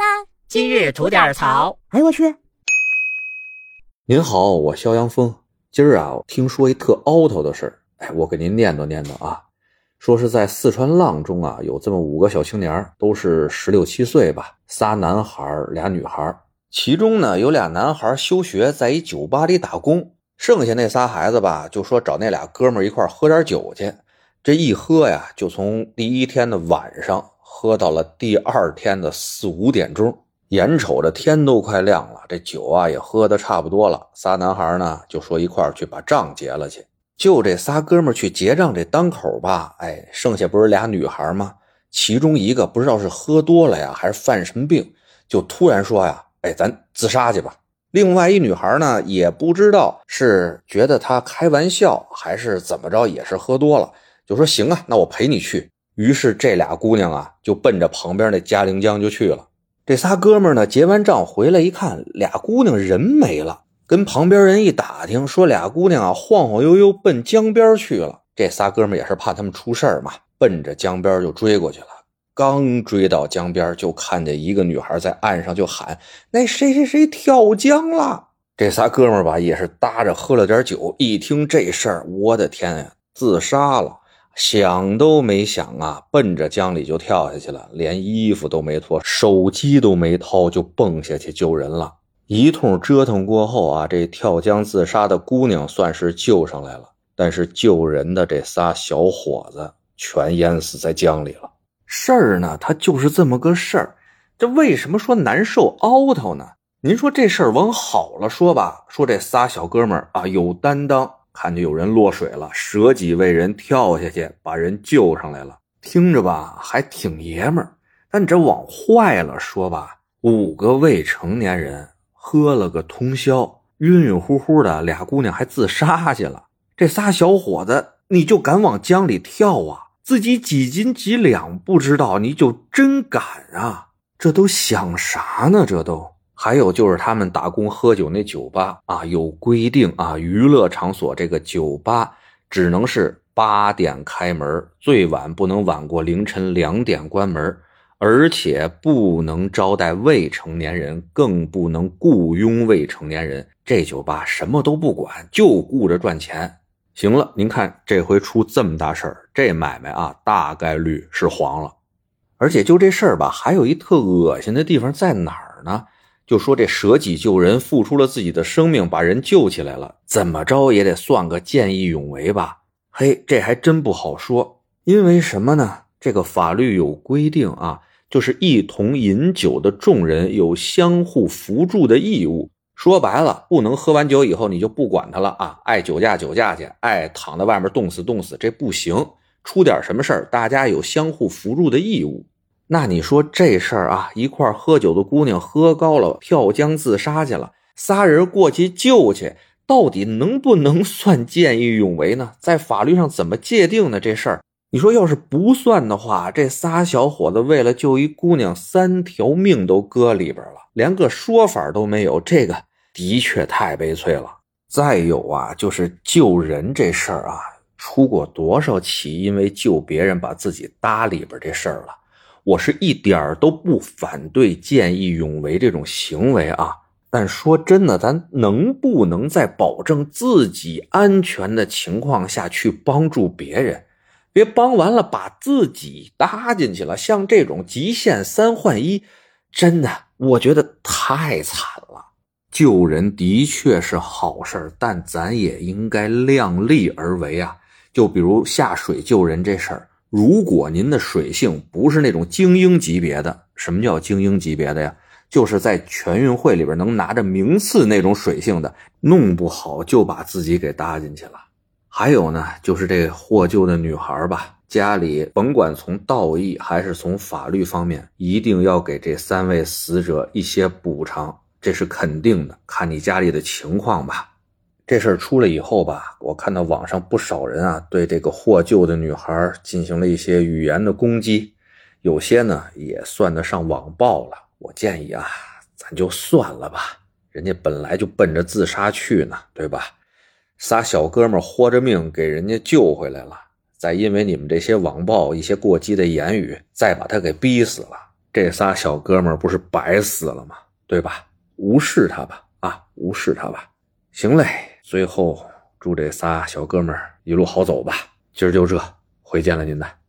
啦！今日吐点槽。哎呦我去！您好，我肖阳峰。今儿啊，听说一特凹头的事儿，哎，我给您念叨念叨啊。说是在四川阆中啊，有这么五个小青年，都是十六七岁吧，仨男孩俩女孩其中呢，有俩男孩休学，在一酒吧里打工，剩下那仨孩子吧，就说找那俩哥们儿一块喝点酒去。这一喝呀，就从第一天的晚上喝到了第二天的四五点钟。眼瞅着天都快亮了，这酒啊也喝的差不多了。仨男孩呢就说一块儿去把账结了去。就这仨哥们去结账这当口吧，哎，剩下不是俩女孩吗？其中一个不知道是喝多了呀，还是犯什么病，就突然说呀：“哎，咱自杀去吧。”另外一女孩呢，也不知道是觉得他开玩笑还是怎么着，也是喝多了，就说：“行啊，那我陪你去。”于是这俩姑娘啊，就奔着旁边那嘉陵江就去了。这仨哥们呢，结完账回来一看，俩姑娘人没了。跟旁边人一打听，说俩姑娘啊晃晃悠悠奔江边去了。这仨哥们也是怕他们出事儿嘛，奔着江边就追过去了。刚追到江边，就看见一个女孩在岸上就喊：“那谁谁谁跳江了！”这仨哥们吧，也是搭着喝了点酒，一听这事儿，我的天呀，自杀了！想都没想啊，奔着江里就跳下去了，连衣服都没脱，手机都没掏，就蹦下去救人了。一通折腾过后啊，这跳江自杀的姑娘算是救上来了，但是救人的这仨小伙子全淹死在江里了。事儿呢，它就是这么个事儿。这为什么说难受凹头呢？您说这事儿往好了说吧，说这仨小哥们儿啊有担当。看见有人落水了，舍己为人跳下去把人救上来了，听着吧还挺爷们儿。但这往坏了说吧，五个未成年人喝了个通宵，晕晕乎乎的，俩姑娘还自杀去了。这仨小伙子，你就敢往江里跳啊？自己几斤几两不知道，你就真敢啊？这都想啥呢？这都。还有就是他们打工喝酒那酒吧啊，有规定啊，娱乐场所这个酒吧只能是八点开门，最晚不能晚过凌晨两点关门，而且不能招待未成年人，更不能雇佣未成年人。这酒吧什么都不管，就顾着赚钱。行了，您看这回出这么大事儿，这买卖啊，大概率是黄了。而且就这事儿吧，还有一特恶心的地方在哪儿呢？就说这舍己救人，付出了自己的生命，把人救起来了，怎么着也得算个见义勇为吧？嘿，这还真不好说，因为什么呢？这个法律有规定啊，就是一同饮酒的众人有相互扶助的义务。说白了，不能喝完酒以后你就不管他了啊，爱酒驾酒驾去，爱躺在外面冻死冻死，这不行。出点什么事儿，大家有相互扶助的义务。那你说这事儿啊，一块喝酒的姑娘喝高了跳江自杀去了，仨人过去救去，到底能不能算见义勇为呢？在法律上怎么界定呢？这事儿，你说要是不算的话，这仨小伙子为了救一姑娘，三条命都搁里边了，连个说法都没有，这个的确太悲催了。再有啊，就是救人这事儿啊，出过多少起因为救别人把自己搭里边这事儿了。我是一点儿都不反对见义勇为这种行为啊，但说真的，咱能不能在保证自己安全的情况下去帮助别人？别帮完了把自己搭进去了，像这种极限三换一，真的我觉得太惨了。救人的确是好事但咱也应该量力而为啊。就比如下水救人这事儿。如果您的水性不是那种精英级别的，什么叫精英级别的呀？就是在全运会里边能拿着名次那种水性的，弄不好就把自己给搭进去了。还有呢，就是这获救的女孩吧，家里甭管从道义还是从法律方面，一定要给这三位死者一些补偿，这是肯定的。看你家里的情况吧。这事儿出来以后吧，我看到网上不少人啊，对这个获救的女孩进行了一些语言的攻击，有些呢也算得上网暴了。我建议啊，咱就算了吧，人家本来就奔着自杀去呢，对吧？仨小哥们豁着命给人家救回来了，再因为你们这些网暴一些过激的言语，再把他给逼死了，这仨小哥们不是白死了吗？对吧？无视他吧，啊，无视他吧。行嘞，最后祝这仨小哥们儿一路好走吧。今儿就这，回见了您的。